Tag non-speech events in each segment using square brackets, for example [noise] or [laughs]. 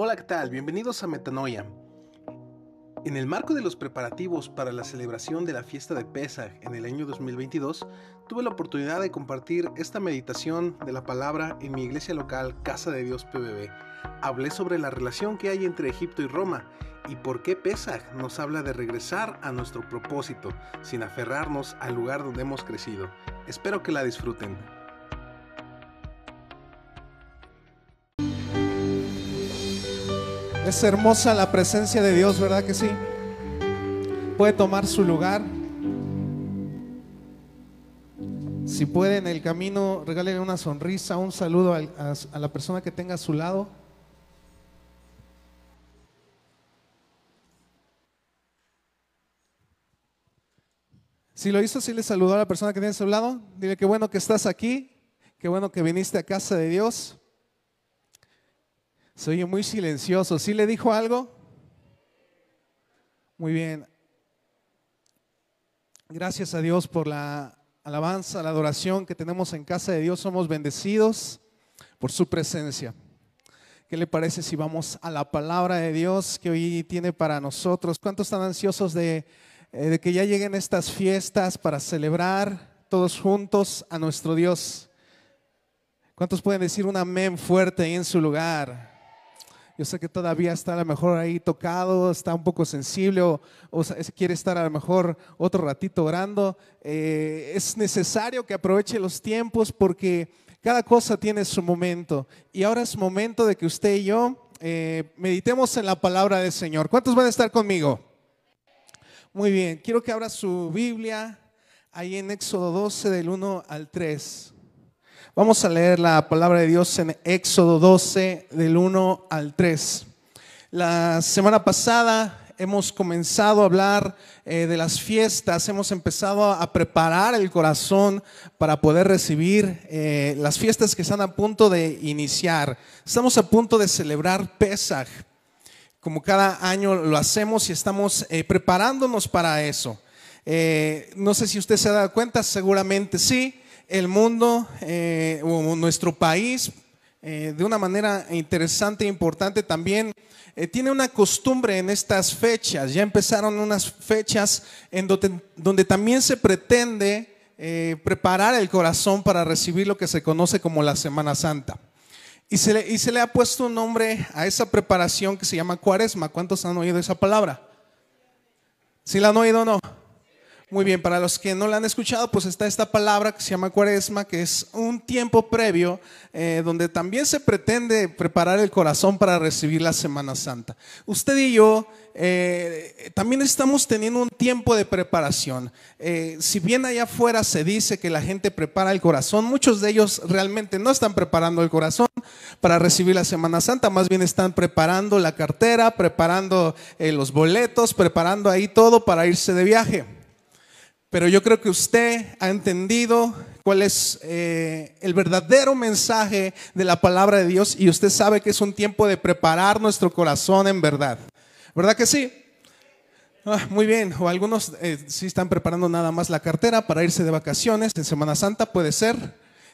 Hola, ¿qué tal? Bienvenidos a Metanoia. En el marco de los preparativos para la celebración de la fiesta de Pesach en el año 2022, tuve la oportunidad de compartir esta meditación de la palabra en mi iglesia local Casa de Dios PBB. Hablé sobre la relación que hay entre Egipto y Roma y por qué Pesach nos habla de regresar a nuestro propósito sin aferrarnos al lugar donde hemos crecido. Espero que la disfruten. Es hermosa la presencia de Dios, ¿verdad que sí? Puede tomar su lugar. Si puede en el camino, regálele una sonrisa, un saludo a, la persona que tenga a su lado. Si lo hizo, si le saludó a la persona que tiene a su lado, dile que bueno que estás aquí, qué bueno que viniste a casa de Dios. Se oye muy silencioso. ¿Sí le dijo algo? Muy bien. Gracias a Dios por la alabanza, la adoración que tenemos en casa de Dios. Somos bendecidos por su presencia. ¿Qué le parece si vamos a la palabra de Dios que hoy tiene para nosotros? ¿Cuántos están ansiosos de, eh, que ya lleguen estas fiestas para celebrar todos juntos a nuestro Dios? ¿Cuántos pueden decir un amén fuerte ahí en su lugar? Yo sé que todavía está a lo mejor ahí tocado, está un poco sensible o, o quiere estar a lo mejor otro ratito orando. Eh, es necesario que aproveche los tiempos porque cada cosa tiene su momento. Y ahora es momento de que usted y yo eh, meditemos en la palabra del Señor. ¿Cuántos van a estar conmigo? Muy bien, quiero que abra su Biblia ahí en Éxodo 12 del 1 al 3. Vamos a leer la palabra de Dios en Éxodo 12 del 1 al 3. La semana pasada hemos comenzado a hablar eh, de las fiestas, hemos empezado a preparar el corazón para poder recibir eh, las fiestas que están a punto de iniciar. Estamos a punto de celebrar Pesaj como cada año lo hacemos y estamos eh, preparándonos para eso. No sé si usted se ha dado cuenta, seguramente sí, el mundo eh, o nuestro país, eh, de una manera interesante e importante también, eh, tiene una costumbre en estas fechas. Ya empezaron unas fechas en donde, también se pretende preparar el corazón para recibir lo que se conoce como la Semana Santa. Y se, le, y se le ha puesto un nombre a esa preparación que se llama cuaresma. ¿Cuántos han oído esa palabra? ¿Sí la han oído o no? Muy bien, para los que no la han escuchado, pues está esta palabra que se llama cuaresma, que es un tiempo previo eh, donde también se pretende preparar el corazón para recibir la Semana Santa. Usted y yo eh, también estamos teniendo un tiempo de preparación. Eh, si bien allá afuera se dice que la gente prepara el corazón, muchos de ellos realmente no están preparando el corazón para recibir la Semana Santa, más bien están preparando la cartera, preparando los boletos, preparando ahí todo para irse de viaje. Pero yo creo que usted ha entendido cuál es eh, el verdadero mensaje de la palabra de Dios y usted sabe que es un tiempo de preparar nuestro corazón en verdad. ¿Verdad que sí? Ah, muy bien, o algunos eh, sí están preparando nada más la cartera para irse de vacaciones en Semana Santa, puede ser.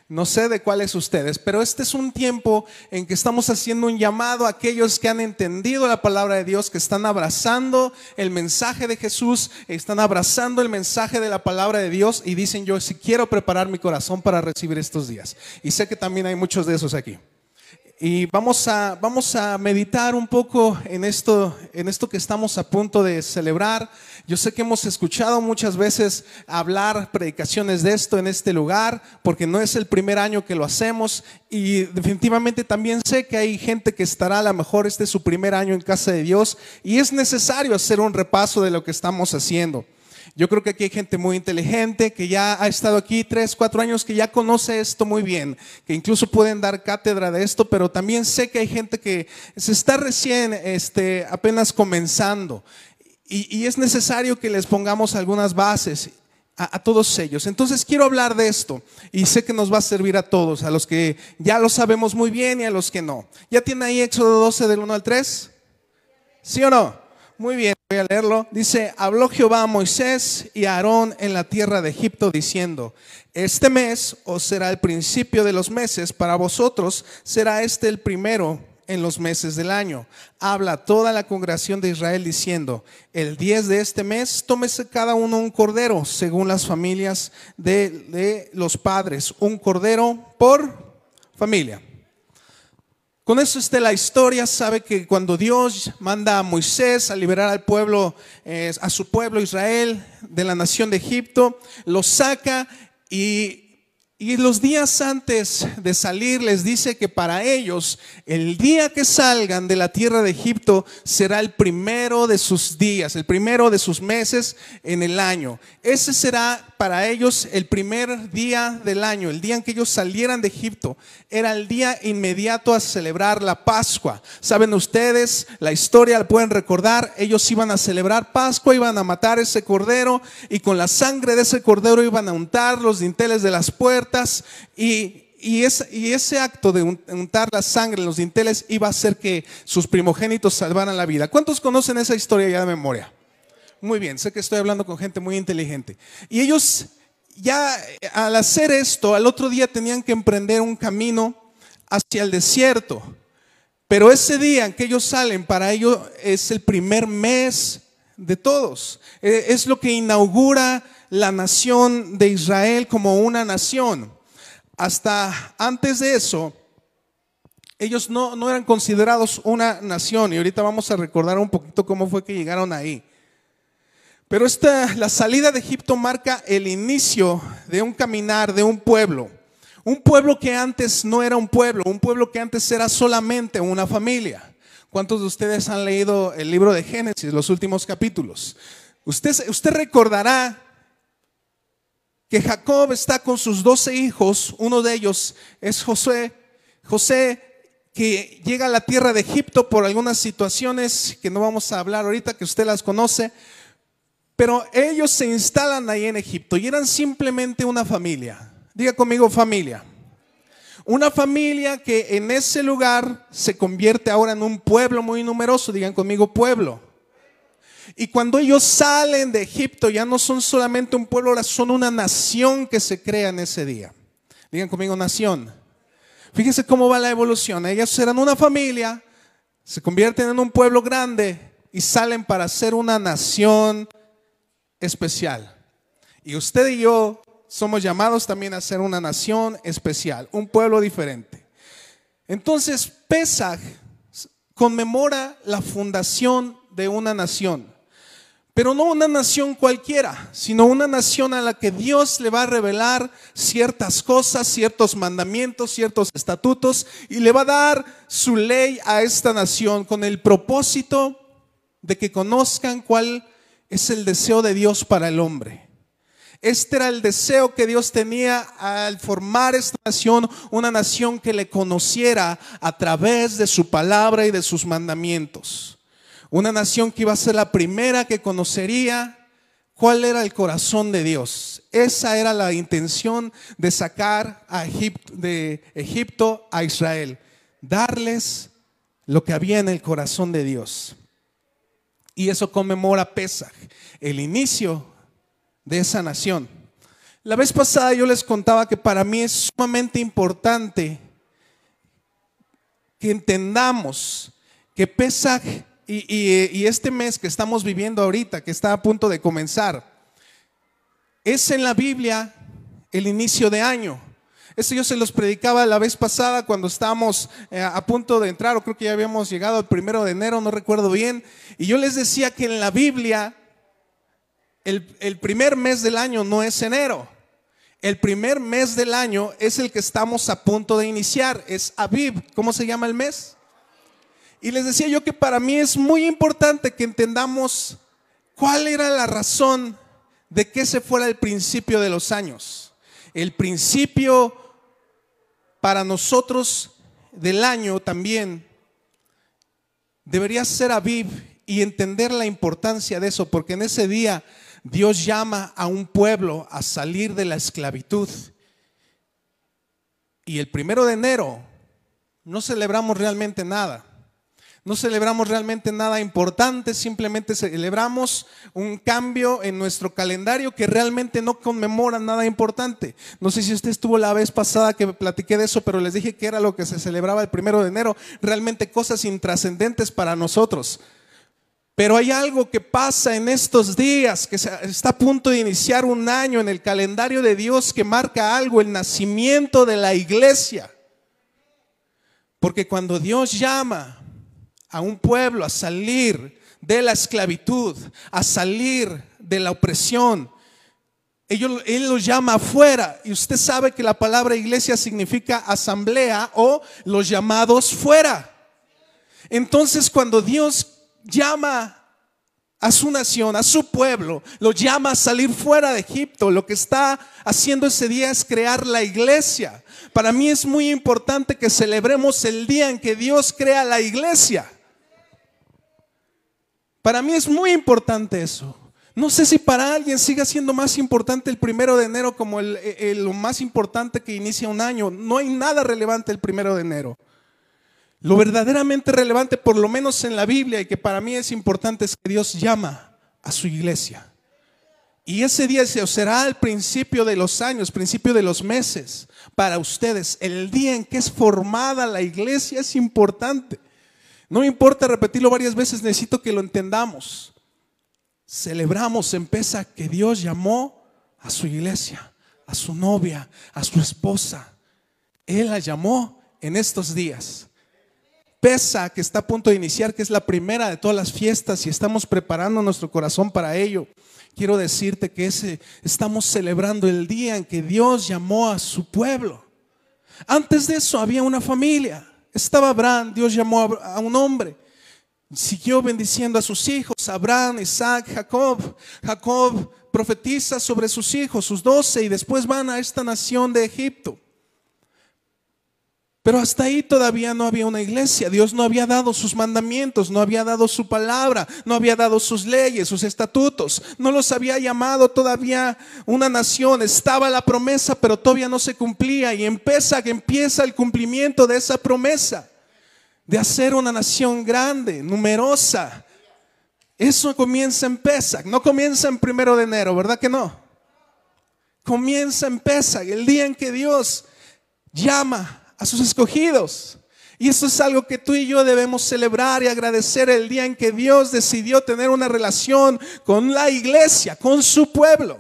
No sé de cuáles ustedes, pero este es un tiempo en que estamos haciendo un llamado a aquellos que han entendido la palabra de Dios, que están abrazando el mensaje de Jesús, están abrazando el mensaje de la palabra de Dios y dicen yo si quiero preparar mi corazón para recibir estos días. Y sé que también hay muchos de esos aquí. Y vamos a, vamos a meditar un poco en esto, en esto que estamos a punto de celebrar. Yo sé que hemos escuchado muchas veces hablar predicaciones de esto en este lugar, porque no es el primer año que lo hacemos. Y definitivamente también sé que hay gente que estará a lo mejor este es su primer año en casa de Dios y es necesario hacer un repaso de lo que estamos haciendo. Yo creo que aquí hay gente muy inteligente que ya ha estado aquí tres, cuatro años, que ya conoce esto muy bien, que incluso pueden dar cátedra de esto, pero también sé que hay gente que se está recién, este, apenas comenzando. Y, y es necesario que les pongamos algunas bases a, a todos ellos. Entonces quiero hablar de esto y sé que nos va a servir a todos, a los que ya lo sabemos muy bien y a los que no. ¿Ya tiene ahí Éxodo 12 del 1 al 3? ¿Sí o no? Muy bien, a leerlo. Dice, habló Jehová a Moisés y a Aarón en la tierra de Egipto diciendo, este mes os será el principio de los meses, para vosotros será este el primero en los meses del año. Habla toda la congregación de Israel diciendo, el 10 de este mes tómese cada uno un cordero, según las familias de los padres, un cordero por familia. Con eso está la historia, sabe que cuando Dios manda a Moisés a liberar al pueblo, eh, a su pueblo Israel de la nación de Egipto, lo saca y y los días antes de salir les dice que para ellos el día que salgan de la tierra de Egipto será el primero de sus días, el primero de sus meses en el año. Ese será para ellos el primer día del año, el día en que ellos salieran de Egipto. Era el día inmediato a celebrar la Pascua. Saben ustedes, la historia la pueden recordar, ellos iban a celebrar Pascua, iban a matar ese cordero y con la sangre de ese cordero iban a untar los dinteles de las puertas y, ese acto de untar la sangre en los dinteles iba a hacer que sus primogénitos salvaran la vida. ¿Cuántos conocen esa historia ya de memoria? Muy bien, sé que estoy hablando con gente muy inteligente. Y ellos ya al hacer esto, al otro día tenían que emprender un camino hacia el desierto. Pero ese día en que ellos salen, para ellos es el primer mes de todos. E, es lo que inaugura la nación de Israel como una nación. Hasta antes de eso, ellos no, no, eran considerados una nación y ahorita vamos a recordar un poquito cómo fue que llegaron ahí. Pero esta, la salida de Egipto marca el inicio de un caminar de un pueblo. Un pueblo que antes no era un pueblo, un pueblo que antes era solamente una familia. ¿Cuántos de ustedes han leído el libro de Génesis, los últimos capítulos? Usted, usted recordará que Jacob está con sus doce hijos, uno de ellos es José, José que llega a la tierra de Egipto por algunas situaciones que no vamos a hablar ahorita, que usted las conoce, pero ellos se instalan ahí en Egipto y eran simplemente una familia. Diga conmigo familia. Una familia que en ese lugar se convierte ahora en un pueblo muy numeroso, digan conmigo pueblo. Y cuando ellos salen de Egipto, ya no son solamente un pueblo, ahora son una nación que se crea en ese día. Digan conmigo, nación. Fíjense cómo va la evolución. Ellos eran una familia, se convierten en un pueblo grande y salen para ser una nación especial. Y usted y yo somos llamados también a ser una nación especial, un pueblo diferente. Entonces, Pesach conmemora la fundación de una nación. Pero no una nación cualquiera, sino una nación a la que Dios le va a revelar ciertas cosas, ciertos mandamientos, ciertos estatutos, y le va a dar su ley a esta nación con el propósito de que conozcan cuál es el deseo de Dios para el hombre. Este era el deseo que Dios tenía al formar esta nación, una nación que le conociera a través de su palabra y de sus mandamientos. Una nación que iba a ser la primera que conocería cuál era el corazón de Dios. Esa era la intención de sacar a Egipto, de Egipto a Israel. Darles lo que había en el corazón de Dios. Y eso conmemora Pesach, el inicio de esa nación. La vez pasada yo les contaba que para mí es sumamente importante que entendamos que Pesach y, este mes que estamos viviendo ahorita, que está a punto de comenzar, es en la Biblia el inicio de año. Eso yo se los predicaba la vez pasada cuando estábamos eh, a punto de entrar, o creo que ya habíamos llegado al primero de enero, no recuerdo bien. Y yo les decía que en la Biblia el, el primer mes del año no es enero. El primer mes del año es el que estamos a punto de iniciar, es Aviv. ¿Cómo se llama el mes? Y les decía yo que para mí es muy importante que entendamos cuál era la razón de que ese fuera el principio de los años. El principio para nosotros del año también debería ser Aviv y entender la importancia de eso, porque en ese día Dios llama a un pueblo a salir de la esclavitud. Y el primero de enero no celebramos realmente nada. No celebramos realmente nada importante, simplemente celebramos un cambio en nuestro calendario que realmente no conmemora nada importante. No sé si usted estuvo la vez pasada que platiqué de eso, pero les dije que era lo que se celebraba el primero de enero, realmente cosas intrascendentes para nosotros. Pero hay algo que pasa en estos días, que está a punto de iniciar un año en el calendario de Dios que marca algo, el nacimiento de la iglesia. Porque cuando Dios llama a un pueblo a salir de la esclavitud, a salir de la opresión. Él, los llama afuera y usted sabe que la palabra iglesia significa asamblea o los llamados fuera. Entonces cuando Dios llama a su nación, a su pueblo, lo llama a salir fuera de Egipto, lo que está haciendo ese día es crear la iglesia. Para mí es muy importante que celebremos el día en que Dios crea la iglesia. Para mí es muy importante eso. No sé si para alguien siga siendo más importante el primero de enero como el, lo más importante que inicia un año. No hay nada relevante el primero de enero. Lo verdaderamente relevante, por lo menos en la Biblia, y que para mí es importante, es que Dios llama a su iglesia. Y ese día será el principio de los años, principio de los meses para ustedes. El día en que es formada la iglesia es importante. No me importa repetirlo varias veces, necesito que lo entendamos. Celebramos en Pesa que Dios llamó a su iglesia, a su novia, a su esposa. Él la llamó en estos días. Pesa que está a punto de iniciar, que es la primera de todas las fiestas y estamos preparando nuestro corazón para ello. Quiero decirte que ese, estamos celebrando el día en que Dios llamó a su pueblo. Antes de eso había una familia. Estaba Abraham, Dios llamó a un hombre. Siguió bendiciendo a sus hijos, Abraham, Isaac, Jacob. Jacob profetiza sobre sus hijos, sus doce, y después van a esta nación de Egipto. Pero hasta ahí todavía no había una iglesia. Dios no había dado sus mandamientos, no había dado su palabra, no había dado sus leyes, sus estatutos. No los había llamado todavía una nación. Estaba la promesa, pero todavía no se cumplía. Y empieza, empieza el cumplimiento de esa promesa de hacer una nación grande, numerosa. Eso comienza en Pesach, no comienza en primero de enero, ¿verdad que no? Comienza en Pesach, el día en que Dios llama a sus escogidos. Y eso es algo que tú y yo debemos celebrar y agradecer el día en que Dios decidió tener una relación con la iglesia, con su pueblo.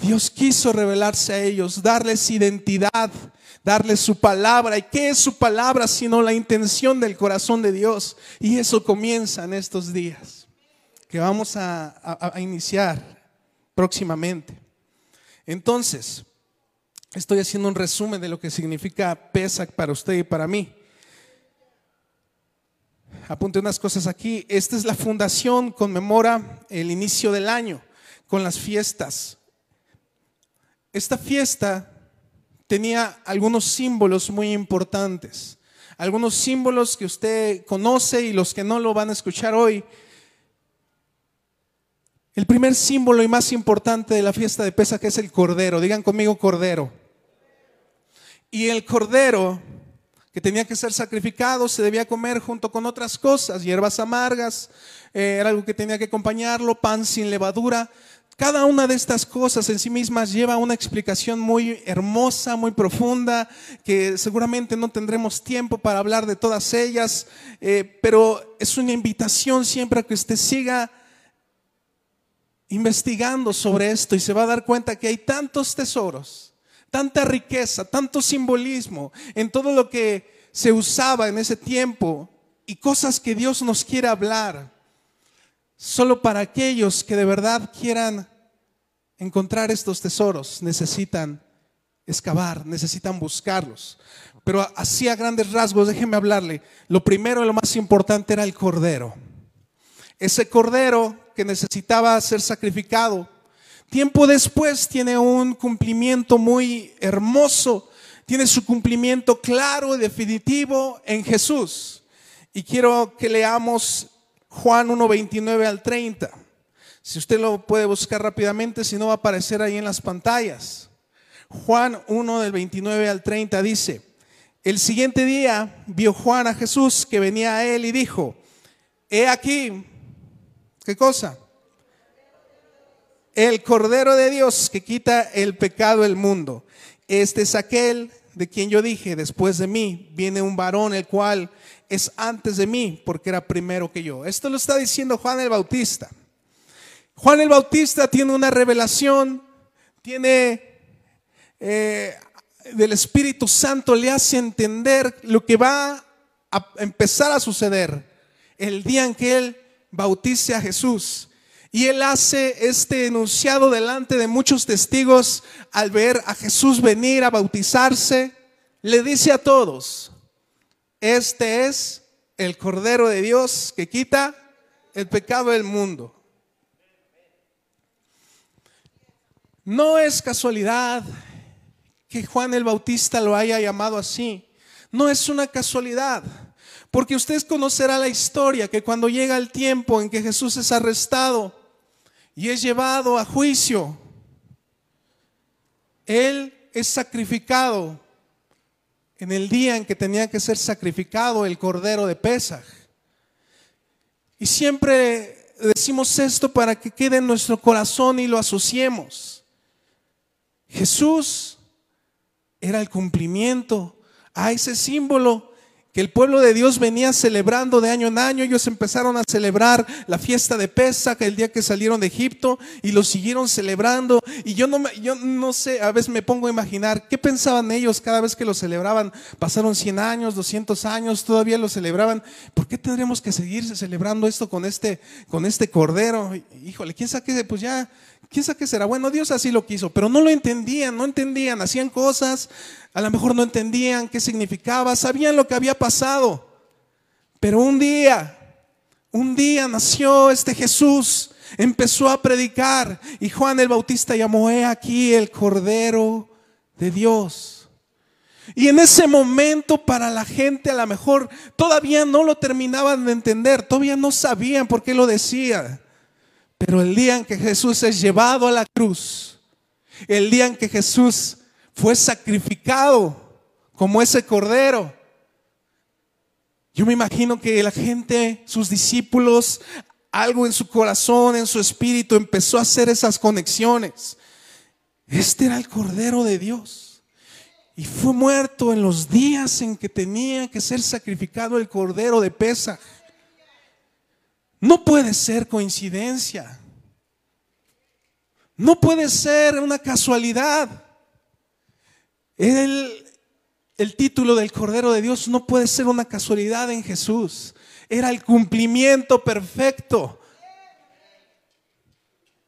Dios quiso revelarse a ellos, darles identidad, darles su palabra. ¿Y qué es su palabra sino la intención del corazón de Dios? Y eso comienza en estos días que vamos a, a iniciar próximamente. Entonces, Estoy haciendo un resumen de lo que significa Pesach para usted y para mí. Apunte unas cosas aquí. Esta es la fundación, conmemora el inicio del año con las fiestas. Esta fiesta tenía algunos símbolos muy importantes, algunos símbolos que usted conoce y los que no lo van a escuchar hoy. El primer símbolo y más importante de la fiesta de Pesach es el cordero. Digan conmigo cordero. Y el cordero que tenía que ser sacrificado se debía comer junto con otras cosas, hierbas amargas, eh, era algo que tenía que acompañarlo, pan sin levadura. Cada una de estas cosas en sí mismas lleva una explicación muy hermosa, muy profunda, que seguramente no tendremos tiempo para hablar de todas ellas, eh, pero es una invitación siempre a que usted siga investigando sobre esto y se va a dar cuenta que hay tantos tesoros tanta riqueza, tanto simbolismo en todo lo que se usaba en ese tiempo y cosas que Dios nos quiere hablar, solo para aquellos que de verdad quieran encontrar estos tesoros, necesitan excavar, necesitan buscarlos. Pero así a grandes rasgos, déjenme hablarle, lo primero y lo más importante era el cordero. Ese cordero que necesitaba ser sacrificado Tiempo después tiene un cumplimiento muy hermoso, tiene su cumplimiento claro y definitivo en Jesús. Y quiero que leamos Juan 1, 29 al 30. Si usted lo puede buscar rápidamente, si no va a aparecer ahí en las pantallas. Juan 1 del 29 al 30 dice, El siguiente día vio Juan a Jesús que venía a él y dijo, he aquí, ¿qué cosa? El Cordero de Dios que quita el pecado del mundo. Este es aquel de quien yo dije, después de mí viene un varón el cual es antes de mí porque era primero que yo. Esto lo está diciendo Juan el Bautista. Juan el Bautista tiene una revelación, tiene eh, del Espíritu Santo, le hace entender lo que va a empezar a suceder el día en que él bautice a Jesús. Y él hace este enunciado delante de muchos testigos al ver a Jesús venir a bautizarse. Le dice a todos, este es el Cordero de Dios que quita el pecado del mundo. No es casualidad que Juan el Bautista lo haya llamado así. No es una casualidad. Porque usted conocerá la historia que cuando llega el tiempo en que Jesús es arrestado y es llevado a juicio, Él es sacrificado en el día en que tenía que ser sacrificado el cordero de Pesaj. Y siempre decimos esto para que quede en nuestro corazón y lo asociemos. Jesús era el cumplimiento a ese símbolo que el pueblo de Dios venía celebrando de año en año. Ellos empezaron a celebrar la fiesta de Pesach el día que salieron de Egipto y lo siguieron celebrando. Y yo no, yo no sé, a veces me pongo a imaginar qué pensaban ellos cada vez que lo celebraban. Pasaron 100 años, 200 años, todavía lo celebraban. ¿Por qué tendremos que seguir celebrando esto con este, con este cordero? Híjole, ¿quién sabe? Pues ya, ¿quién sabe qué será? Bueno, Dios así lo quiso, pero no lo entendían, no entendían, hacían cosas a lo mejor no entendían qué significaba, sabían lo que había pasado. Pero un día, un día nació este Jesús, empezó a predicar y Juan el Bautista llamó, aquí el Cordero de Dios. Y en ese momento para la gente a lo mejor todavía no lo terminaban de entender, todavía no sabían por qué lo decía. Pero el día en que Jesús es llevado a la cruz, el día en que Jesús fue sacrificado como ese cordero. Yo me imagino que la gente, sus discípulos, algo en su corazón, en su espíritu, empezó a hacer esas conexiones. Este era el Cordero de Dios. Y fue muerto en los días en que tenía que ser sacrificado el Cordero de Pesa. No puede ser coincidencia. No puede ser una casualidad. El, título del Cordero de Dios no puede ser una casualidad en Jesús. Era el cumplimiento perfecto.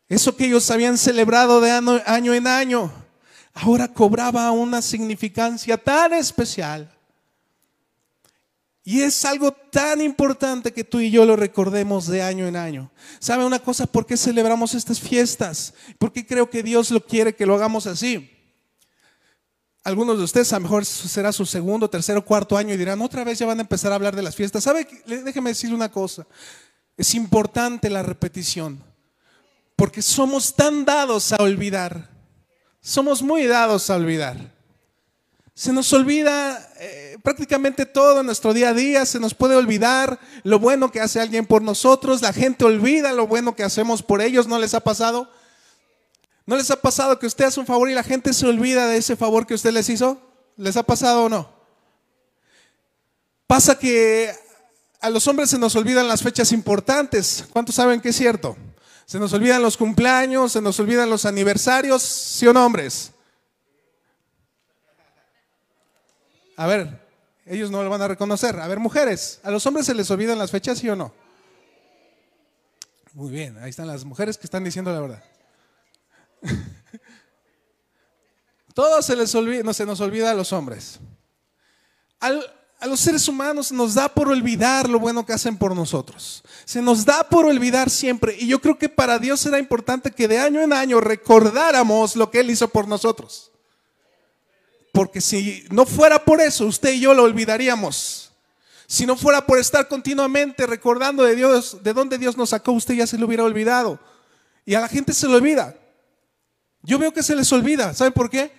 Eso que ellos habían celebrado de año en año, ahora cobraba una significancia tan especial. Y es algo tan importante que tú y yo lo recordemos de año en año. ¿Sabe una cosa? ¿Por qué celebramos estas fiestas? ¿Por qué creo que Dios lo quiere que lo hagamos así? Algunos de ustedes a lo mejor será su segundo, tercero, cuarto año y dirán, otra vez ya van a empezar a hablar de las fiestas. ¿Sabe? Déjeme decirle una cosa. Es importante la repetición. Porque somos tan dados a olvidar. Somos muy dados a olvidar. Se nos olvida eh, prácticamente todo en nuestro día a día, se nos puede olvidar lo bueno que hace alguien por nosotros, la gente olvida lo bueno que hacemos por ellos, ¿no les ha pasado? ¿No les ha pasado que usted hace un favor y la gente se olvida de ese favor que usted les hizo? ¿Les ha pasado o no? Pasa que a los hombres se nos olvidan las fechas importantes. ¿Cuántos saben que es cierto? Se nos olvidan los cumpleaños, se nos olvidan los aniversarios, ¿sí o no, hombres? A ver, ellos no lo van a reconocer. A ver, mujeres, ¿a los hombres se les olvidan las fechas, sí o no? Muy bien, ahí están las mujeres que están diciendo la verdad. [laughs] Todo se les olvida, no se nos olvida a los hombres. a los seres humanos nos da por olvidar lo bueno que hacen por nosotros. Se nos da por olvidar siempre. Y yo creo que para Dios era importante que de año en año recordáramos lo que Él hizo por nosotros. Porque si no fuera por eso, usted y yo lo olvidaríamos. Si no fuera por estar continuamente recordando de Dios, de dónde Dios nos sacó, usted ya se lo hubiera olvidado. Y a la gente se lo olvida. Yo veo que se les olvida. ¿Saben por qué?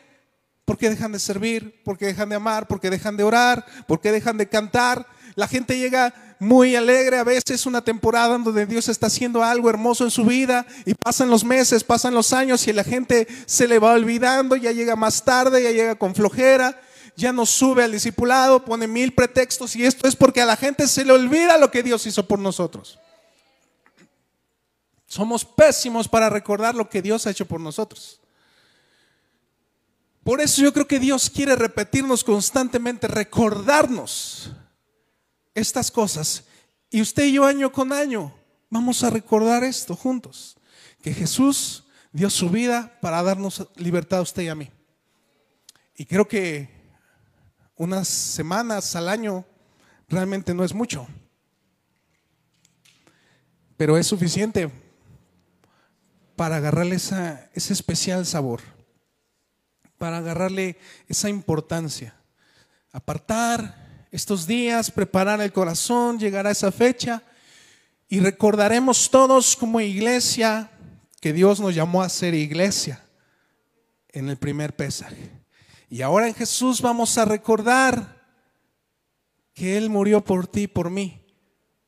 ¿Por qué dejan de servir? ¿Por qué dejan de amar? ¿Por qué dejan de orar? ¿Por qué dejan de cantar? La gente llega muy alegre, a veces una temporada donde Dios está haciendo algo hermoso en su vida y pasan los meses, pasan los años y la gente se le va olvidando, ya llega más tarde, ya llega con flojera, ya no sube al discipulado, pone mil pretextos y esto es porque a la gente se le olvida lo que Dios hizo por nosotros. Somos pésimos para recordar lo que Dios ha hecho por nosotros. Por eso yo creo que Dios quiere repetirnos constantemente, recordarnos estas cosas. Y usted y yo año con año vamos a recordar esto juntos, que Jesús dio su vida para darnos libertad a usted y a mí. Y creo que unas semanas al año realmente no es mucho, pero es suficiente para agarrarle esa, ese especial sabor, para agarrarle esa importancia, apartar estos días, preparar el corazón, llegar a esa fecha y recordaremos todos como iglesia que Dios nos llamó a ser iglesia en el primer pesaje. Y ahora en Jesús vamos a recordar que Él murió por ti y por mí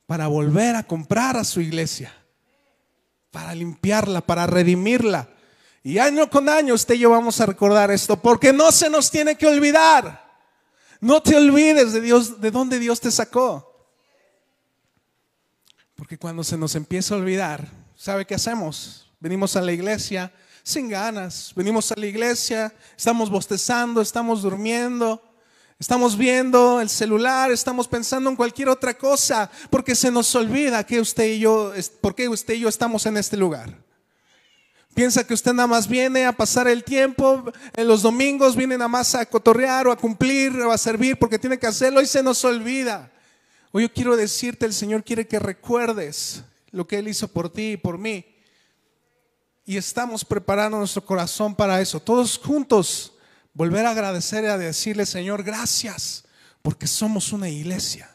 para volver a comprar a su iglesia, para limpiarla, para redimirla. Y año con año usted y yo vamos a recordar esto, porque no se nos tiene que olvidar no te olvides de Dios, de dónde Dios te sacó. Porque cuando se nos empieza a olvidar, ¿sabe qué hacemos? Venimos a la iglesia sin ganas, venimos a la iglesia, estamos bostezando, estamos durmiendo, estamos viendo el celular, estamos pensando en cualquier otra cosa, porque se nos olvida que usted y yo, por qué usted y yo estamos en este lugar. Piensa que usted nada más viene a pasar el tiempo, en los domingos viene nada más a cotorrear o a cumplir o a servir porque tiene que hacerlo y se nos olvida. Hoy yo quiero decirte, el Señor quiere que recuerdes lo que Él hizo por ti y por mí. Y estamos preparando nuestro corazón para eso. Todos juntos, volver a agradecer y a decirle, Señor, gracias, porque somos una iglesia.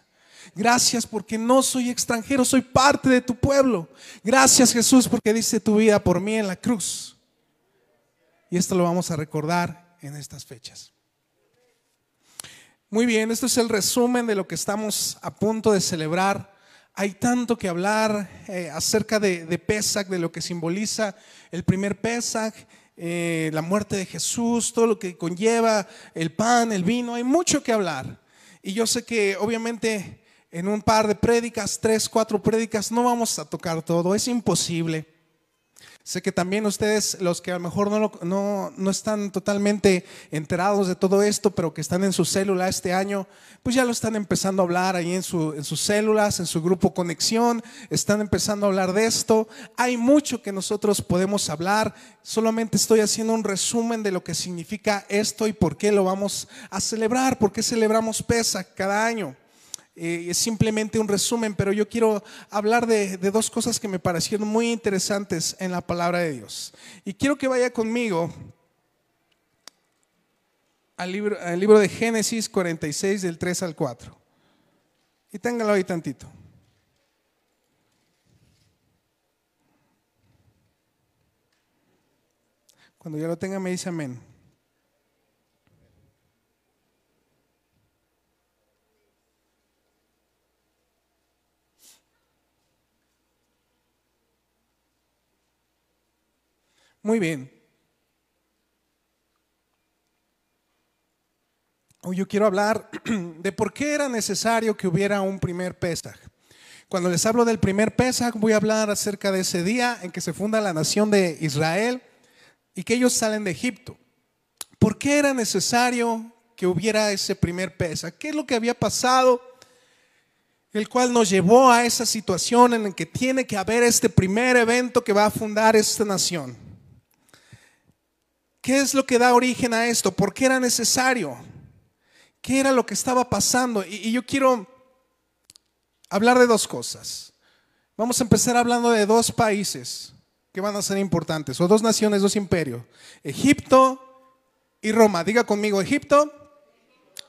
Gracias porque no soy extranjero, soy parte de tu pueblo. Gracias Jesús porque diste tu vida por mí en la cruz. Y esto lo vamos a recordar en estas fechas. Muy bien, esto es el resumen de lo que estamos a punto de celebrar. Hay tanto que hablar eh, acerca de, de, Pesach, de lo que simboliza el primer Pesach, eh, la muerte de Jesús, todo lo que conlleva el pan, el vino. Hay mucho que hablar. Y yo sé que obviamente en un par de prédicas, tres, cuatro prédicas, no vamos a tocar todo, es imposible. Sé que también ustedes, los que a lo mejor no, no, no, están totalmente enterados de todo esto, pero que están en su célula este año, pues ya lo están empezando a hablar ahí en, su, en sus células, en su grupo Conexión, están empezando a hablar de esto. Hay mucho que nosotros podemos hablar, solamente estoy haciendo un resumen de lo que significa esto y por qué lo vamos a celebrar, por qué celebramos PESA cada año. Eh, es simplemente un resumen, pero yo quiero hablar de, dos cosas que me parecieron muy interesantes en la palabra de Dios. Y quiero que vaya conmigo al libro, al libro de Génesis 46 del 3 al 4. Y téngalo ahí tantito. Cuando ya lo tenga me dice amén. Muy bien. Hoy yo quiero hablar [clears throat] de por qué era necesario que hubiera un primer Pesaj. Cuando les hablo del primer Pesaj, voy a hablar acerca de ese día en que se funda la nación de Israel y que ellos salen de Egipto. ¿Por qué era necesario que hubiera ese primer Pesaj? ¿Qué es lo que había pasado? El cual nos llevó a esa situación en la que tiene que haber este primer evento que va a fundar esta nación. ¿Qué es lo que da origen a esto? ¿Por qué era necesario? ¿Qué era lo que estaba pasando? Y, yo quiero hablar de dos cosas. Vamos a empezar hablando de dos países que van a ser importantes, o dos naciones, dos imperios. Egipto y Roma. Diga conmigo, Egipto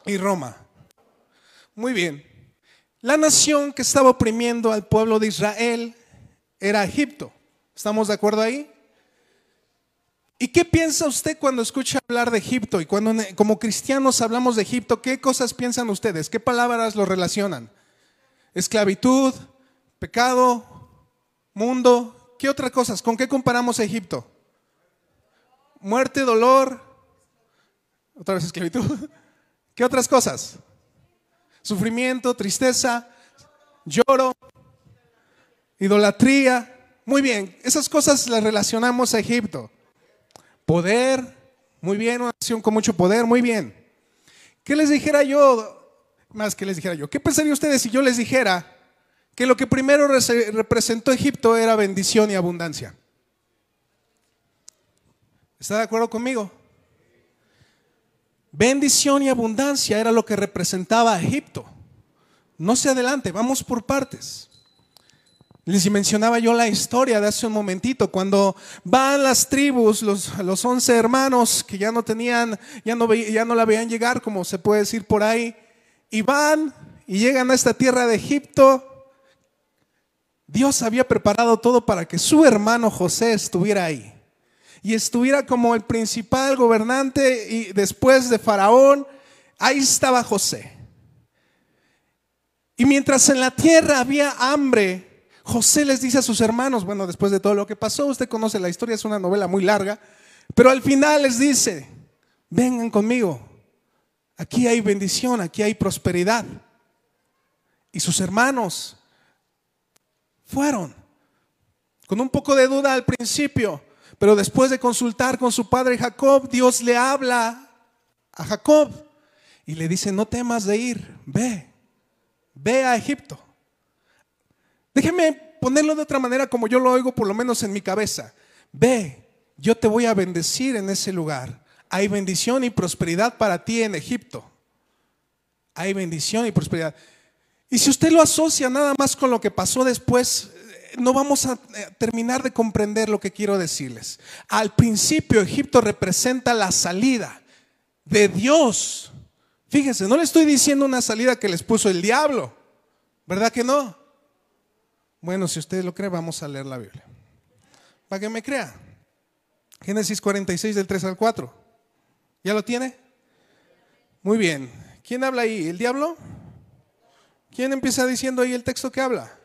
y Roma. Muy bien. La nación que estaba oprimiendo al pueblo de Israel era Egipto. ¿Estamos de acuerdo ahí? ¿Y qué piensa usted cuando escucha hablar de Egipto? Y cuando como cristianos hablamos de Egipto, ¿qué cosas piensan ustedes? ¿Qué palabras lo relacionan? Esclavitud, pecado, mundo. ¿Qué otras cosas? ¿Con qué comparamos a Egipto? Muerte, dolor. Otra vez esclavitud. [laughs] ¿Qué otras cosas? Sufrimiento, tristeza, lloro, idolatría. Muy bien, esas cosas las relacionamos a Egipto. Poder, muy bien, una nación con mucho poder, muy bien. ¿Qué les dijera yo? Más que les dijera yo. ¿Qué pensarían ustedes si yo les dijera que lo que primero representó Egipto era bendición y abundancia? ¿Está de acuerdo conmigo? Bendición y abundancia era lo que representaba Egipto. No se adelante, vamos por partes. Les mencionaba yo la historia de hace un momentito, cuando van las tribus, los, los once hermanos que ya no tenían, ya no, ya no la veían llegar, como se puede decir por ahí, y van y llegan a esta tierra de Egipto. Dios había preparado todo para que su hermano José estuviera ahí y estuviera como el principal gobernante y después de Faraón, ahí estaba José. Y mientras en la tierra había hambre, José les dice a sus hermanos, bueno, después de todo lo que pasó, usted conoce la historia, es una novela muy larga, pero al final les dice, vengan conmigo, aquí hay bendición, aquí hay prosperidad. Y sus hermanos fueron, con un poco de duda al principio, pero después de consultar con su padre Jacob, Dios le habla a Jacob y le dice, no temas de ir, ve, ve a Egipto. Déjeme ponerlo de otra manera como yo lo oigo por lo menos en mi cabeza. Ve, yo te voy a bendecir en ese lugar. Hay bendición y prosperidad para ti en Egipto. Hay bendición y prosperidad. Y si usted lo asocia nada más con lo que pasó después, no vamos a eh, terminar de comprender lo que quiero decirles. Al principio Egipto representa la salida de Dios. Fíjense, no le estoy diciendo una salida que les puso el diablo, ¿verdad que no? Bueno, si usted lo cree, vamos a leer la Biblia. Para que me crea. Génesis 46 del 3 al 4. ¿Ya lo tiene? Muy bien. ¿Quién habla ahí? ¿El diablo? ¿Quién empieza diciendo ahí el texto que habla?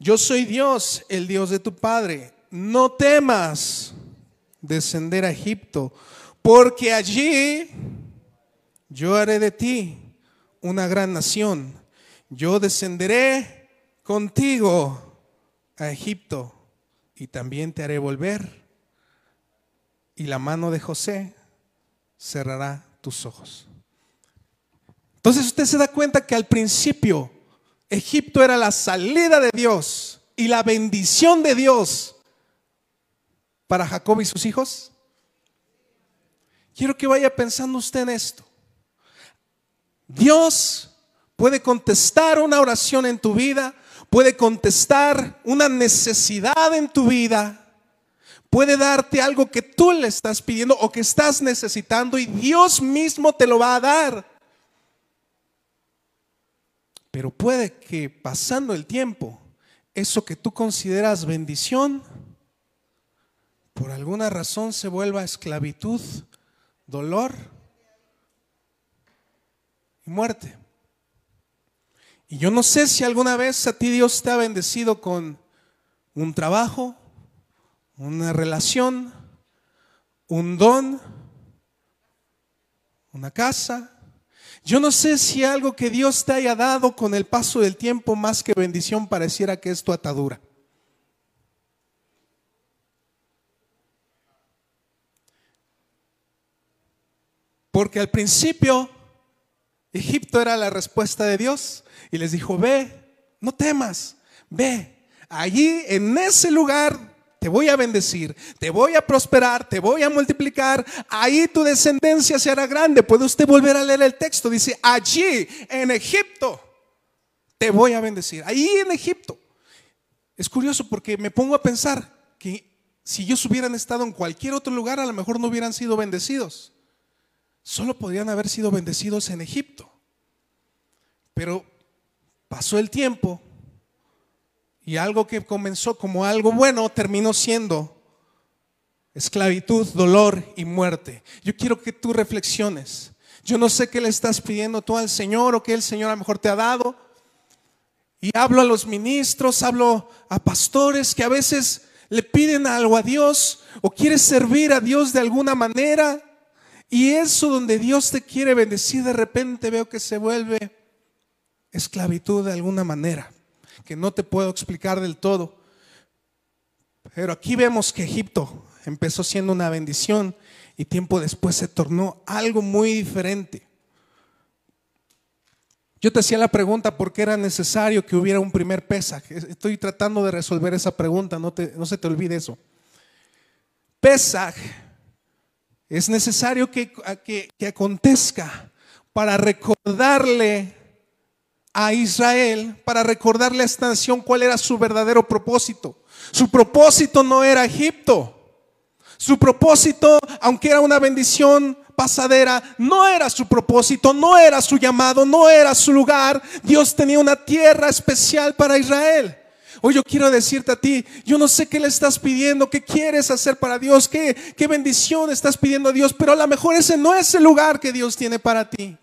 Yo soy Dios, el Dios de tu Padre. No temas descender a Egipto, porque allí yo haré de ti una gran nación. Yo descenderé contigo a Egipto y también te haré volver y la mano de José cerrará tus ojos. Entonces usted se da cuenta que al principio Egipto era la salida de Dios y la bendición de Dios para Jacob y sus hijos. Quiero que vaya pensando usted en esto. Dios puede contestar una oración en tu vida puede contestar una necesidad en tu vida, puede darte algo que tú le estás pidiendo o que estás necesitando y Dios mismo te lo va a dar. Pero puede que pasando el tiempo, eso que tú consideras bendición, por alguna razón se vuelva esclavitud, dolor y muerte. Y yo no sé si alguna vez a ti Dios te ha bendecido con un trabajo, una relación, un don, una casa. Yo no sé si algo que Dios te haya dado con el paso del tiempo más que bendición pareciera que es tu atadura. Porque al principio Egipto era la respuesta de Dios y les dijo, ve, no temas, ve, allí en ese lugar te voy a bendecir, te voy a prosperar, te voy a multiplicar, ahí tu descendencia será grande. Puede usted volver a leer el texto, dice, allí en Egipto te voy a bendecir, ahí en Egipto. Es curioso porque me pongo a pensar que si ellos hubieran estado en cualquier otro lugar, a lo mejor no hubieran sido bendecidos. Solo podrían haber sido bendecidos en Egipto. Pero pasó el tiempo y algo que comenzó como algo bueno terminó siendo esclavitud, dolor y muerte. Yo quiero que tú reflexiones. Yo no sé qué le estás pidiendo tú al Señor o qué el Señor a lo mejor te ha dado. Y hablo a los ministros, hablo a pastores que a veces le piden algo a Dios o quieres servir a Dios de alguna manera. Y eso donde Dios te quiere bendecir, de repente veo que se vuelve esclavitud de alguna manera, que no te puedo explicar del todo. Pero aquí vemos que Egipto empezó siendo una bendición y tiempo después se tornó algo muy diferente. Yo te hacía la pregunta por qué era necesario que hubiera un primer Pesaj. Estoy tratando de resolver esa pregunta, no, no se te olvide eso. Pesaj es necesario que, que, acontezca para recordarle a Israel, para recordarle a esta nación cuál era su verdadero propósito. Su propósito no era Egipto. Su propósito, aunque era una bendición pasadera, no era su propósito, no era su llamado, no era su lugar. Dios tenía una tierra especial para Israel. Hoy yo quiero decirte a ti, yo no sé qué le estás pidiendo, qué quieres hacer para Dios, qué, qué bendición estás pidiendo a Dios, pero a lo mejor ese no es el lugar que Dios tiene para ti.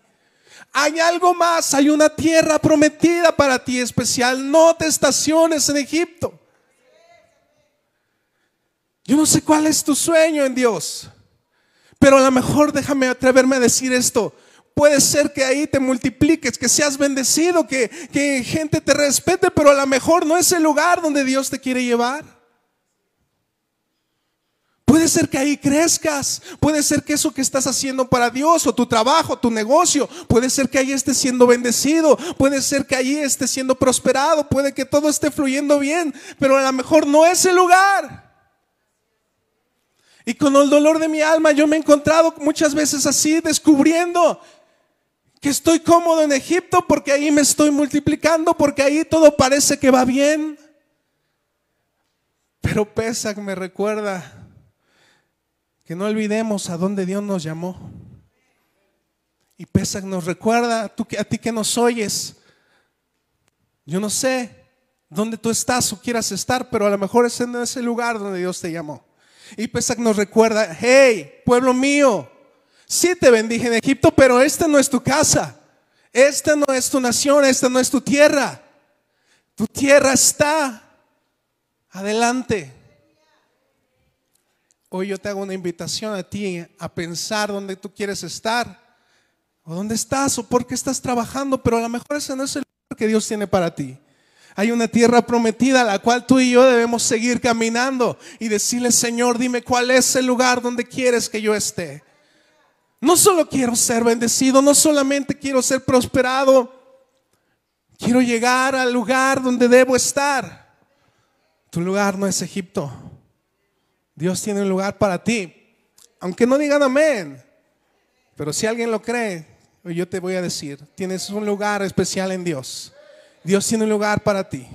Hay algo más, hay una tierra prometida para ti especial. No te estaciones en Egipto. Yo no sé cuál es tu sueño en Dios, pero a lo mejor déjame atreverme a decir esto. Puede ser que ahí te multipliques, que seas bendecido, que, que gente te respete, pero a lo mejor no es el lugar donde Dios te quiere llevar. Puede ser que ahí crezcas, puede ser que eso que estás haciendo para Dios o tu trabajo, tu negocio, puede ser que ahí estés siendo bendecido, puede ser que ahí estés siendo prosperado, puede que todo esté fluyendo bien, pero a lo mejor no es el lugar. Y con el dolor de mi alma yo me he encontrado muchas veces así, descubriendo que estoy cómodo en Egipto porque ahí me estoy multiplicando, porque ahí todo parece que va bien. Pero Pesach me recuerda que no olvidemos a dónde Dios nos llamó. Y Pesach nos recuerda, tú, a ti que nos oyes, yo no sé dónde tú estás o quieras estar, pero a lo mejor ese no es el lugar donde Dios te llamó. Y Pesach nos recuerda, hey, pueblo mío, sí te bendije en Egipto, pero esta no es tu casa, esta no es tu nación, esta no es tu tierra. Tu tierra está adelante. Hoy yo te hago una invitación a ti a pensar dónde tú quieres estar, o dónde estás, o por qué estás trabajando, pero a lo mejor ese no es el lugar que Dios tiene para ti. Hay una tierra prometida a la cual tú y yo debemos seguir caminando y decirle, Señor, dime cuál es el lugar donde quieres que yo esté. No solo quiero ser bendecido, no solamente quiero ser prosperado, quiero llegar al lugar donde debo estar. Tu lugar no es Egipto. Dios tiene un lugar para ti. Aunque no digan amén. Pero si alguien lo cree, yo te voy a decir, tienes un lugar especial en Dios. Dios tiene un lugar para ti.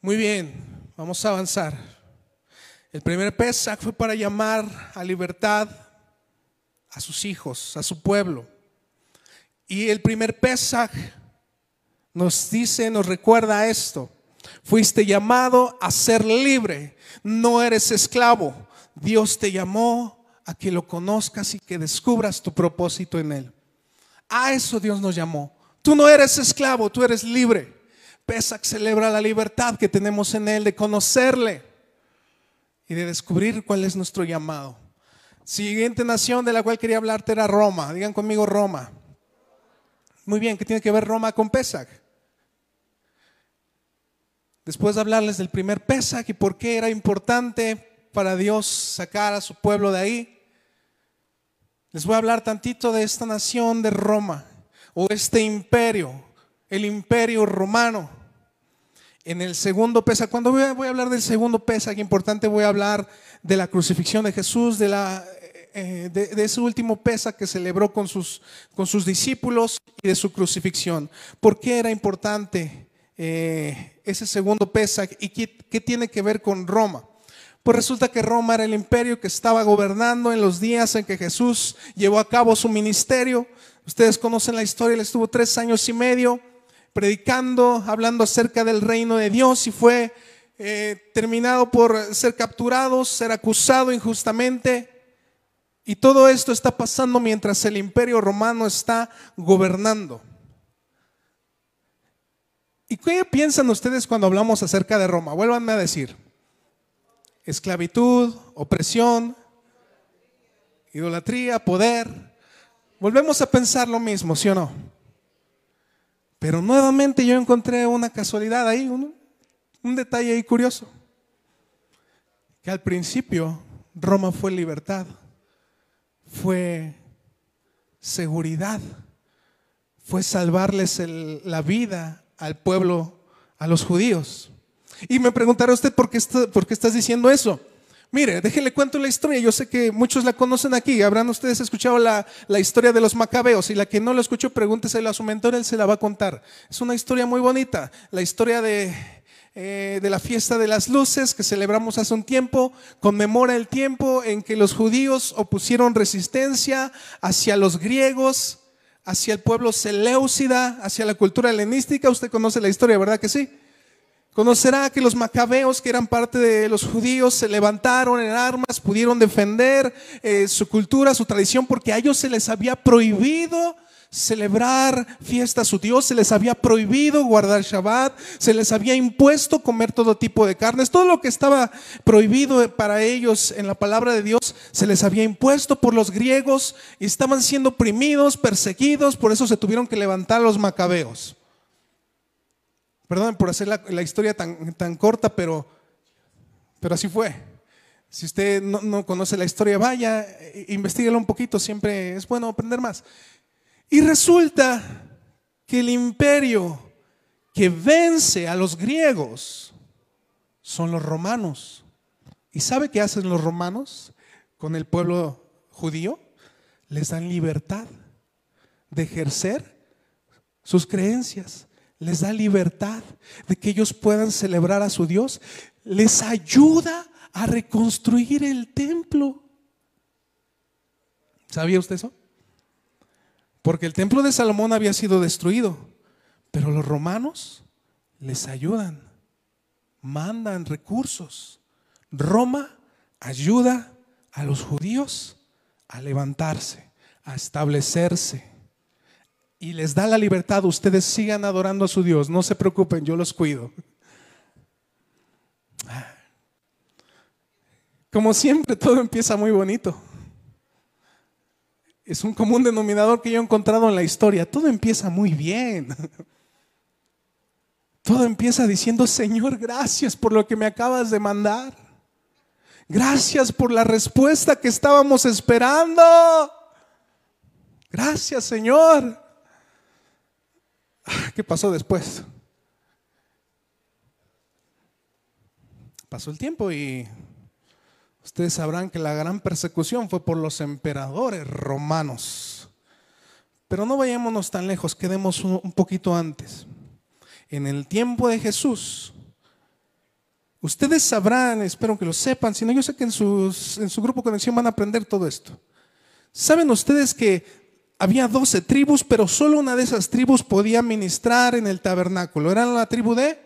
Muy bien, vamos a avanzar. El primer Pesach fue para llamar a libertad a sus hijos, a su pueblo. Y el primer Pesach nos dice, nos recuerda esto. Fuiste llamado a ser libre, no eres esclavo. Dios te llamó a que lo conozcas y que descubras tu propósito en Él. A eso Dios nos llamó. Tú no eres esclavo, tú eres libre. Pesach celebra la libertad que tenemos en Él de conocerle y de descubrir cuál es nuestro llamado. Siguiente nación de la cual quería hablarte era Roma. Digan conmigo Roma. Muy bien, ¿qué tiene que ver Roma con Pesach? Después de hablarles del primer Pesach y por qué era importante para Dios sacar a su pueblo de ahí, les voy a hablar tantito de esta nación de Roma o este imperio, el imperio romano. En el segundo pesa, cuando voy a, hablar del segundo pesa, que importante voy a hablar de la crucifixión de Jesús, de, la, eh, de, ese último pesa que celebró con sus, con sus discípulos y de su crucifixión. ¿Por qué era importante eh, ese segundo pesa y qué, qué tiene que ver con Roma? Pues resulta que Roma era el imperio que estaba gobernando en los días en que Jesús llevó a cabo su ministerio. Ustedes conocen la historia, él estuvo tres años y medio predicando, hablando acerca del reino de Dios y fue eh, terminado por ser capturado, ser acusado injustamente. Y todo esto está pasando mientras el imperio romano está gobernando. ¿Y qué piensan ustedes cuando hablamos acerca de Roma? Vuélvanme a decir. Esclavitud, opresión, idolatría, poder. Volvemos a pensar lo mismo, ¿sí o no? Pero nuevamente yo encontré una casualidad ahí, un, un detalle ahí curioso. Que al principio Roma fue libertad, fue seguridad, fue salvarles la vida al pueblo, a los judíos. Y me preguntará usted por qué, por qué estás diciendo eso. Mire, déjenle cuento la historia. Yo sé que muchos la conocen aquí. Habrán ustedes escuchado la, historia de los macabeos. Y la que no lo escuchó, pregúnteselo a su mentor, él se la va a contar. Es una historia muy bonita. La historia de, eh, de la fiesta de las luces que celebramos hace un tiempo. Conmemora el tiempo en que los judíos opusieron resistencia hacia los griegos, hacia el pueblo seleucida, hacia la cultura helenística. Usted conoce la historia, ¿verdad que sí? Conocerá que los macabeos, que eran parte de los judíos, se levantaron en armas, pudieron defender eh, su cultura, su tradición, porque a ellos se les había prohibido celebrar fiestas a su Dios, se les había prohibido guardar Shabbat, se les había impuesto comer todo tipo de carnes, todo lo que estaba prohibido para ellos en la palabra de Dios se les había impuesto por los griegos y estaban siendo oprimidos, perseguidos, por eso se tuvieron que levantar los macabeos. Perdón por hacer la, historia tan, tan, corta, pero, pero así fue. Si usted no, conoce la historia, vaya, e, investiguelo un poquito, siempre es bueno aprender más. Y resulta que el imperio que vence a los griegos son los romanos. ¿Y sabe qué hacen los romanos con el pueblo judío? Les dan libertad de ejercer sus creencias les da libertad de que ellos puedan celebrar a su Dios, les ayuda a reconstruir el templo. ¿Sabía usted eso? Porque el templo de Salomón había sido destruido, pero los romanos les ayudan, mandan recursos. Roma ayuda a los judíos a levantarse, a establecerse y les da la libertad, ustedes sigan adorando a su Dios, no se preocupen, yo los cuido. Como siempre, todo empieza muy bonito. Es un común denominador que yo he encontrado en la historia. Todo empieza muy bien. Todo empieza diciendo, Señor, gracias por lo que me acabas de mandar. Gracias por la respuesta que estábamos esperando. Gracias, Señor. [laughs] ¿Qué pasó después? Pasó el tiempo y ustedes sabrán que la gran persecución fue por los emperadores romanos. Pero no vayámonos tan lejos, quedemos un poquito antes. En el tiempo de Jesús, ustedes sabrán, espero que lo sepan, si no, yo sé que en, en su grupo conexión van a aprender todo esto. ¿Saben ustedes que había doce tribus, pero solo una de esas tribus podía ministrar en el tabernáculo. Era la tribu de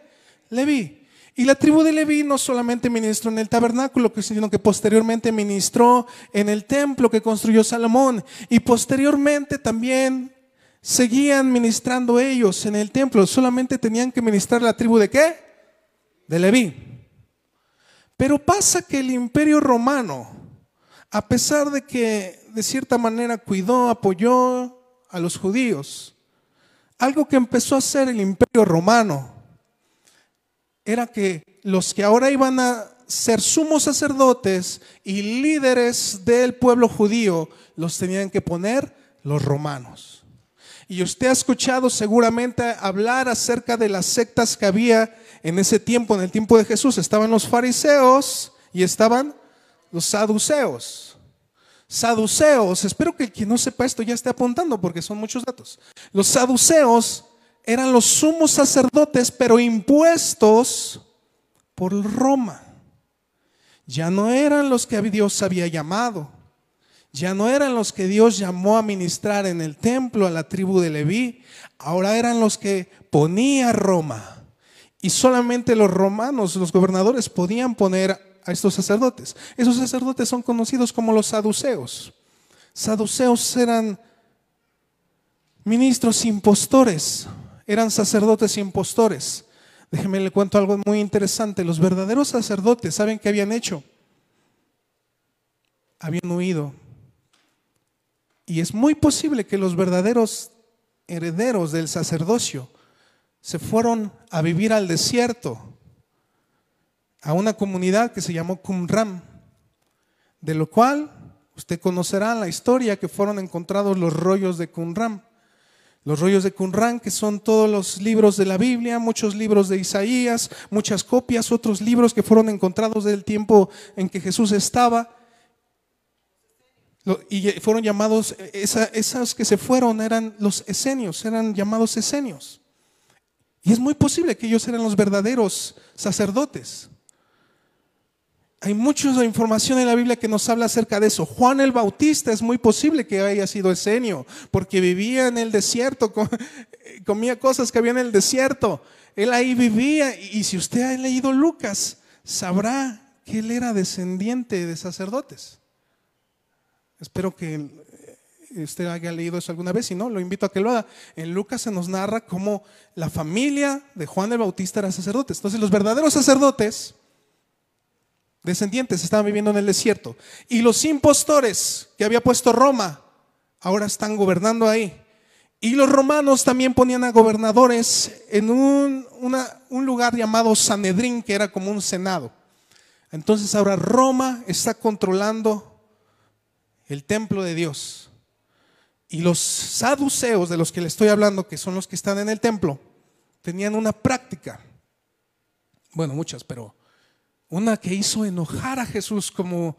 Leví. Y la tribu de Leví no solamente ministró en el tabernáculo, sino que posteriormente ministró en el templo que construyó Salomón. Y posteriormente también seguían ministrando ellos en el templo. Solamente tenían que ministrar la tribu de qué? De Leví. Pero pasa que el imperio romano, a pesar de que de cierta manera cuidó, apoyó a los judíos. Algo que empezó a hacer el imperio romano era que los que ahora iban a ser sumos sacerdotes y líderes del pueblo judío los tenían que poner los romanos. Y usted ha escuchado seguramente hablar acerca de las sectas que había en ese tiempo, en el tiempo de Jesús. Estaban los fariseos y estaban los saduceos saduceos, espero que el que no sepa esto ya esté apuntando porque son muchos datos. Los saduceos eran los sumos sacerdotes, pero impuestos por Roma. Ya no eran los que Dios había llamado. Ya no eran los que Dios llamó a ministrar en el templo a la tribu de Leví. Ahora eran los que ponía Roma. Y solamente los romanos, los gobernadores, podían poner a estos sacerdotes. Esos sacerdotes son conocidos como los saduceos. Saduceos eran ministros impostores, eran sacerdotes impostores. Déjenme le cuento algo muy interesante. Los verdaderos sacerdotes, ¿saben qué habían hecho? Habían huido. Y es muy posible que los verdaderos herederos del sacerdocio se fueron a vivir al desierto, a una comunidad que se llamó Qumran, de lo cual usted conocerá la historia que fueron encontrados los rollos de Qumran. Los rollos de Qumran, que son todos los libros de la Biblia, muchos libros de Isaías, muchas copias, otros libros que fueron encontrados del tiempo en que Jesús estaba. Y fueron llamados, esas que se fueron eran los esenios, eran llamados esenios. Y es muy posible que ellos eran los verdaderos sacerdotes. Hay mucha información en la Biblia que nos habla acerca de eso. Juan el Bautista es muy posible que haya sido esenio, porque vivía en el desierto, [laughs] comía cosas que había en el desierto. Él ahí vivía. Y si usted ha leído Lucas, sabrá que él era descendiente de sacerdotes. Espero que usted haya leído eso alguna vez, si no, lo invito a que lo haga. En Lucas se nos narra cómo la familia de Juan el Bautista era sacerdotes. Entonces los verdaderos sacerdotes, descendientes, estaban viviendo en el desierto. Y los impostores que había puesto Roma, ahora están gobernando ahí. Y los romanos también ponían a gobernadores en un, un lugar llamado Sanedrín, que era como un senado. Entonces ahora Roma está controlando el templo de Dios. Y los saduceos de los que le estoy hablando, que son los que están en el templo, tenían una práctica, bueno, muchas, pero una que hizo enojar a Jesús como,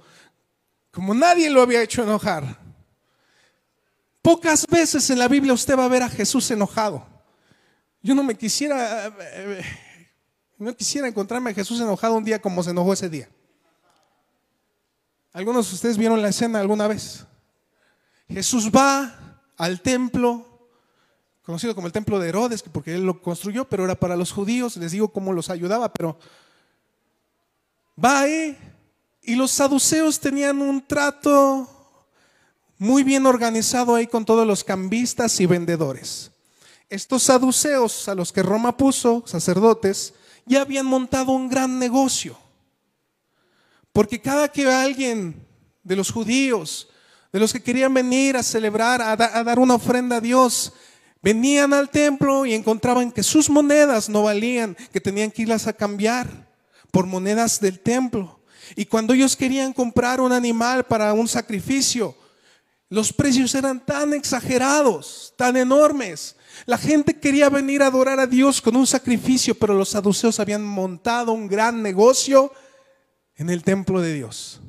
como nadie lo había hecho enojar. Pocas veces en la Biblia usted va a ver a Jesús enojado. Yo no me quisiera, eh, no quisiera encontrarme a Jesús enojado un día como se enojó ese día. ¿Algunos de ustedes vieron la escena alguna vez? Jesús va al templo, conocido como el templo de Herodes, porque él lo construyó, pero era para los judíos, les digo cómo los ayudaba, pero va ahí y los saduceos tenían un trato muy bien organizado ahí con todos los cambistas y vendedores. Estos saduceos a los que Roma puso, sacerdotes, ya habían montado un gran negocio. Porque cada que alguien de los judíos de los que querían venir a celebrar, a, dar una ofrenda a Dios, venían al templo y encontraban que sus monedas no valían, que tenían que irlas a cambiar por monedas del templo. Y cuando ellos querían comprar un animal para un sacrificio, los precios eran tan exagerados, tan enormes. La gente quería venir a adorar a Dios con un sacrificio, pero los saduceos habían montado un gran negocio en el templo de Dios.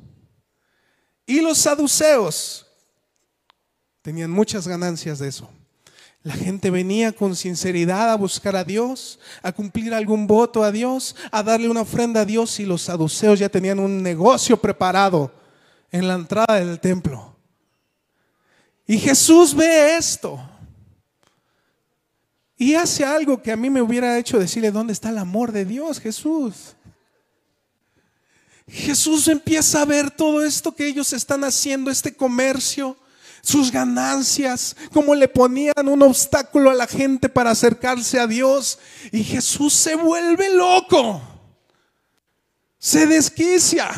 Y los saduceos tenían muchas ganancias de eso. La gente venía con sinceridad a buscar a Dios, a cumplir algún voto a Dios, a darle una ofrenda a Dios y los saduceos ya tenían un negocio preparado en la entrada del templo. Y Jesús ve esto y hace algo que a mí me hubiera hecho decirle, ¿dónde está el amor de Dios, Jesús? Jesús empieza a ver todo esto que ellos están haciendo, este comercio, sus ganancias, cómo le ponían un obstáculo a la gente para acercarse a Dios. Y Jesús se vuelve loco, se desquicia,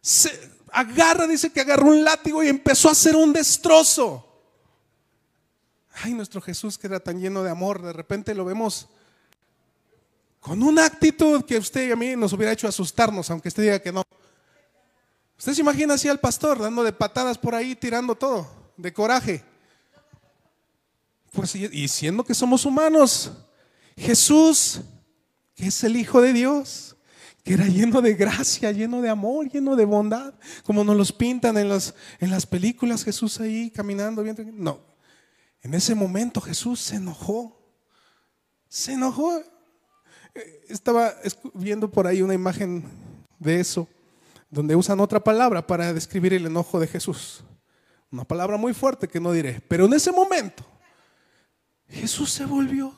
se agarra, dice que agarró un látigo y empezó a hacer un destrozo. Ay, nuestro Jesús que era tan lleno de amor, de repente lo vemos con una actitud que usted y a mí nos hubiera hecho asustarnos, aunque usted diga que no. Usted se imagina así al pastor dando de patadas por ahí, tirando todo, de coraje. Pues y siendo que somos humanos, Jesús, que es el Hijo de Dios, que era lleno de gracia, lleno de amor, lleno de bondad, como nos los pintan en las, en las películas, Jesús ahí caminando. Bien, no, en ese momento Jesús se enojó, se enojó estaba viendo por ahí una imagen de eso, donde usan otra palabra para describir el enojo de Jesús. Una palabra muy fuerte que no diré, pero en ese momento Jesús se volvió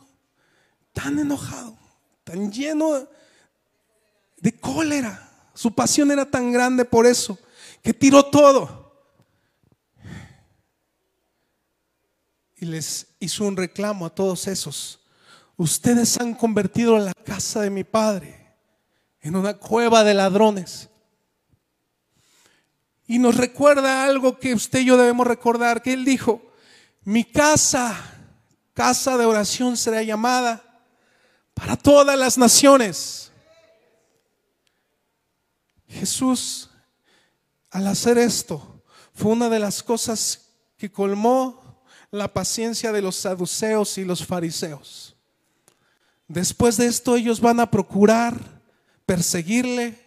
tan enojado, tan lleno de cólera. Su pasión era tan grande por eso, que tiró todo. Y les hizo un reclamo a todos esos. Ustedes han convertido la casa de mi padre en una cueva de ladrones. Y nos recuerda algo que usted y yo debemos recordar, que él dijo, mi casa, casa de oración será llamada para todas las naciones. Jesús, al hacer esto, fue una de las cosas que colmó la paciencia de los saduceos y los fariseos. Después de esto ellos van a procurar perseguirle,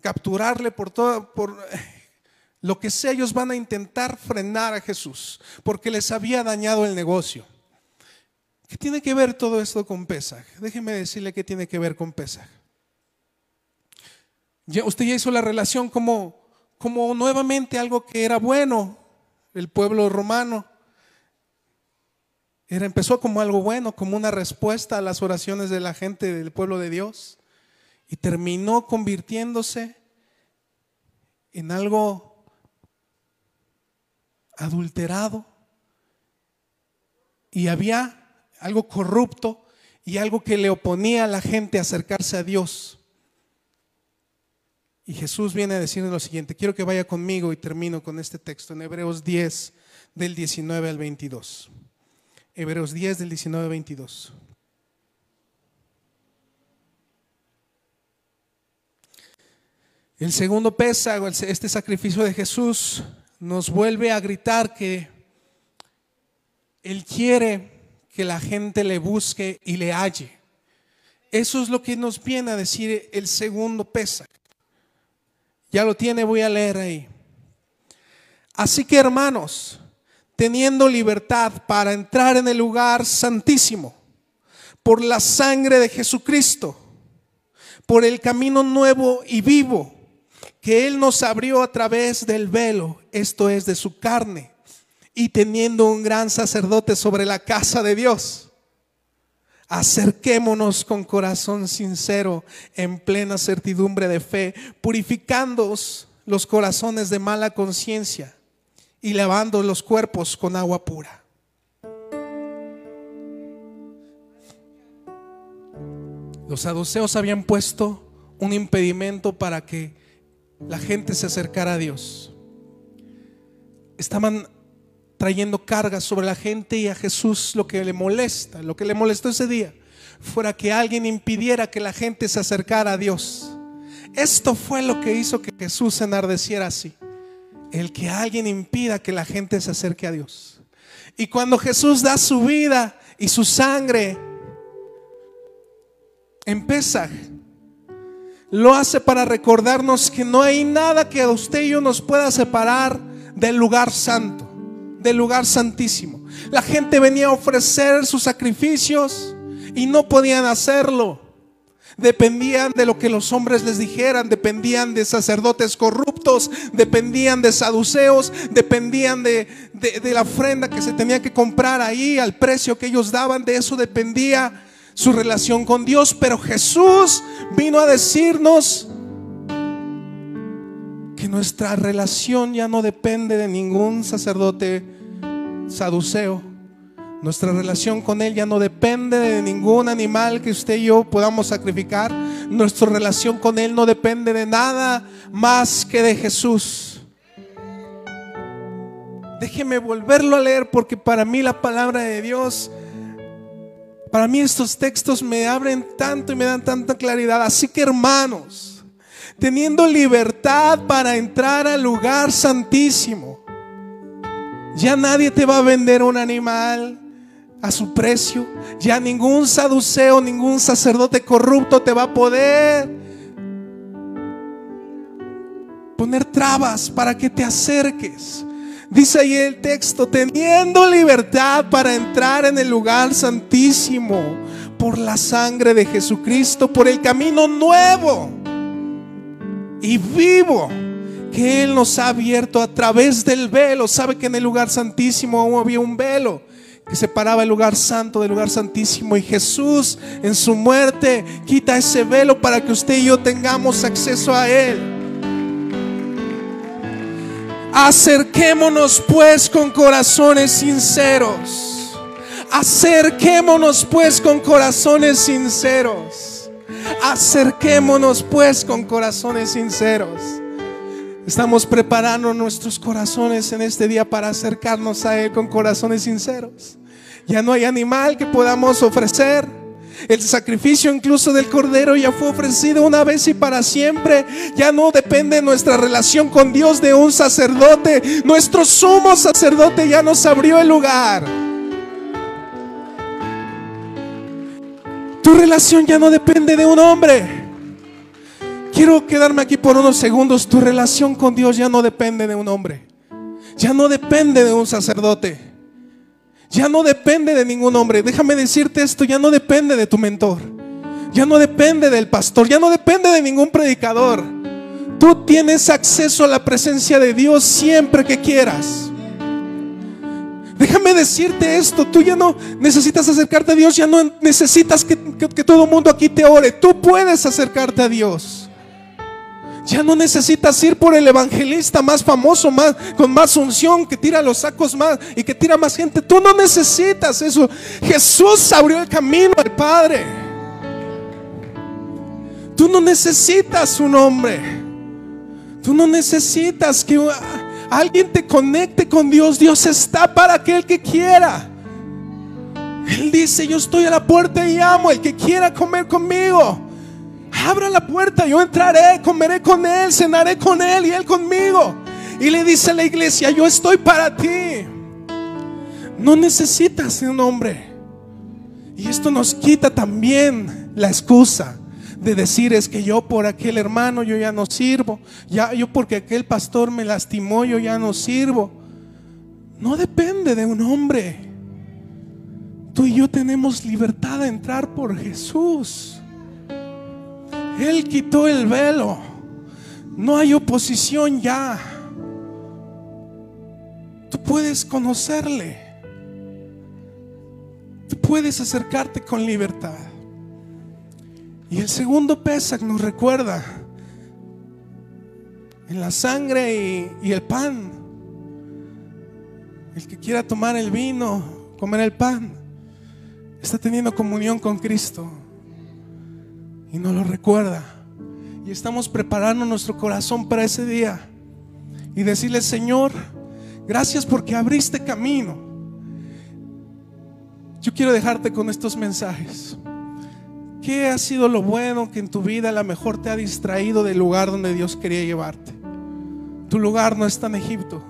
capturarle por todo, por lo que sea, ellos van a intentar frenar a Jesús porque les había dañado el negocio. ¿Qué tiene que ver todo esto con Pesaj? Déjeme decirle qué tiene que ver con Pesaj. Ya, usted ya hizo la relación como, como nuevamente algo que era bueno, el pueblo romano. Era, empezó como algo bueno, como una respuesta a las oraciones de la gente del pueblo de Dios. Y terminó convirtiéndose en algo adulterado y había algo corrupto y algo que le oponía a la gente a acercarse a Dios. Y Jesús viene a decirle lo siguiente, quiero que vaya conmigo y termino con este texto en Hebreos 10 del 19 al 22. Hebreos 10 del 19 al 22. El segundo pesa, este sacrificio de Jesús, nos vuelve a gritar que Él quiere que la gente le busque y le halle. Eso es lo que nos viene a decir el segundo pesa. Ya lo tiene, voy a leer ahí. Así que hermanos, teniendo libertad para entrar en el lugar santísimo, por la sangre de Jesucristo, por el camino nuevo y vivo que Él nos abrió a través del velo, esto es de su carne, y teniendo un gran sacerdote sobre la casa de Dios. Acerquémonos con corazón sincero, en plena certidumbre de fe, purificando los corazones de mala conciencia y lavando los cuerpos con agua pura. Los saduceos habían puesto un impedimento para que la gente se acercara a Dios. Estaban trayendo cargas sobre la gente y a Jesús lo que le molesta, lo que le molestó ese día, fuera que alguien impidiera que la gente se acercara a Dios. Esto fue lo que hizo que Jesús se enardeciera así. El que alguien impida que la gente se acerque a Dios. Y cuando Jesús da su vida y su sangre en Pesaj, lo hace para recordarnos que no hay nada que a usted y yo nos pueda separar del lugar santo, del lugar santísimo. La gente venía a ofrecer sus sacrificios y no podían hacerlo. Dependían de lo que los hombres les dijeran, dependían de sacerdotes corruptos, dependían de saduceos, dependían de, de la ofrenda que se tenía que comprar ahí al precio que ellos daban, de eso dependía su relación con Dios, pero Jesús vino a decirnos que nuestra relación ya no depende de ningún sacerdote saduceo. Nuestra relación con Él ya no depende de ningún animal que usted y yo podamos sacrificar. Nuestra relación con Él no depende de nada más que de Jesús. Déjeme volverlo a leer porque para mí la palabra de Dios para mí estos textos me abren tanto y me dan tanta claridad. Así que hermanos, teniendo libertad para entrar al lugar santísimo, ya nadie te va a vender un animal a su precio. Ya ningún saduceo, ningún sacerdote corrupto te va a poder poner trabas para que te acerques. Dice ahí el texto, teniendo libertad para entrar en el lugar santísimo por la sangre de Jesucristo, por el camino nuevo y vivo que Él nos ha abierto a través del velo. Sabe que en el lugar santísimo había un velo que separaba el lugar santo del lugar santísimo. Y Jesús en su muerte quita ese velo para que usted y yo tengamos acceso a Él. Acerquémonos pues con corazones sinceros. Acerquémonos pues con corazones sinceros. Acerquémonos pues con corazones sinceros. Estamos preparando nuestros corazones en este día para acercarnos a Él con corazones sinceros. Ya no hay animal que podamos ofrecer. El sacrificio incluso del cordero ya fue ofrecido una vez y para siempre. Ya no depende nuestra relación con Dios de un sacerdote. Nuestro sumo sacerdote ya nos abrió el lugar. Tu relación ya no depende de un hombre. Quiero quedarme aquí por unos segundos. Tu relación con Dios ya no depende de un hombre. Ya no depende de un sacerdote. Ya no depende de ningún hombre. Déjame decirte esto, ya no depende de tu mentor. Ya no depende del pastor. Ya no depende de ningún predicador. Tú tienes acceso a la presencia de Dios siempre que quieras. Déjame decirte esto, tú ya no necesitas acercarte a Dios, ya no necesitas que, que todo el mundo aquí te ore, tú puedes acercarte a Dios. Ya no necesitas ir por el evangelista más famoso, más, con más unción, que tira los sacos más y que tira más gente. Tú no necesitas eso. Jesús abrió el camino al Padre. Tú no necesitas un hombre. Tú no necesitas que alguien te conecte con Dios. Dios está para aquel que quiera. Él dice, yo estoy a la puerta y amo. El que quiera comer conmigo. Abra la puerta, yo entraré, comeré con Él, cenaré con Él y Él conmigo. Y le dice a la iglesia, yo estoy para ti. No necesitas un hombre. Y esto nos quita también la excusa de decir es que yo por aquel hermano yo ya no sirvo, ya yo porque aquel pastor me lastimó yo ya no sirvo. No depende de un hombre. Tú y yo tenemos libertad de entrar por Jesús. Él quitó el velo. No hay oposición ya. Tú puedes conocerle. Tú puedes acercarte con libertad. Y el segundo Pesach nos recuerda en la sangre y, y, el pan. El que quiera tomar el vino, comer el pan, está teniendo comunión con Cristo y nos lo recuerda. Y estamos preparando nuestro corazón para ese día y decirle, Señor, gracias porque abriste camino. Yo quiero dejarte con estos mensajes. ¿Qué ha sido lo bueno que en tu vida a lo mejor te ha distraído del lugar donde Dios quería llevarte? Tu lugar no está en Egipto.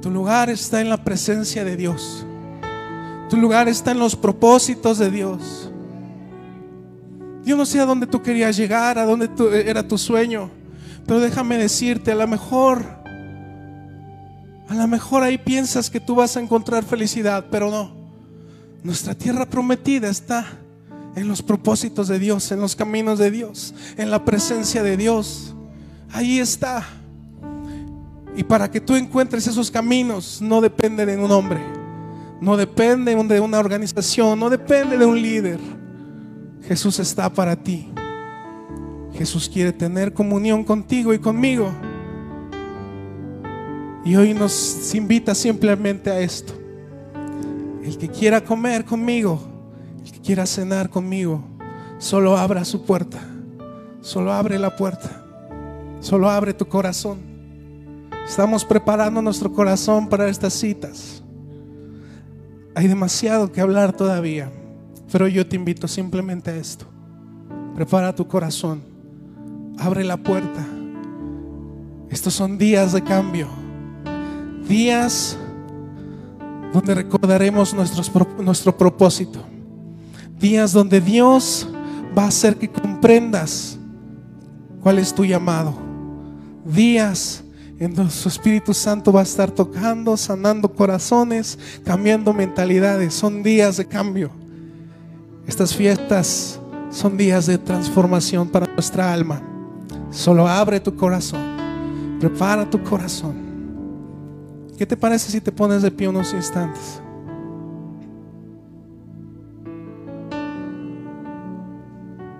Tu lugar está en la presencia de Dios. Tu lugar está en los propósitos de Dios. Yo no sé a dónde tú querías llegar, a dónde era tu sueño, pero déjame decirte, a lo mejor, a lo mejor ahí piensas que tú vas a encontrar felicidad, pero no. Nuestra tierra prometida está en los propósitos de Dios, en los caminos de Dios, en la presencia de Dios. Ahí está. Y para que tú encuentres esos caminos, no depende de un hombre, no depende de una organización, no depende de un líder Jesús está para ti. Jesús quiere tener comunión contigo y conmigo. Y hoy nos invita simplemente a esto. El que quiera comer conmigo, el que quiera cenar conmigo, solo abra su puerta. Solo abre la puerta. Solo abre tu corazón. Estamos preparando nuestro corazón para estas citas. Hay demasiado que hablar todavía. Pero yo te invito simplemente a esto. Prepara tu corazón. Abre la puerta. Estos son días de cambio. Días donde recordaremos nuestro propósito. Días donde Dios va a hacer que comprendas cuál es tu llamado. Días en donde su Espíritu Santo va a estar tocando, sanando corazones, cambiando mentalidades. Son días de cambio. Estas fiestas son días de transformación para nuestra alma. Solo abre tu corazón, prepara tu corazón. ¿Qué te parece si te pones de pie unos instantes?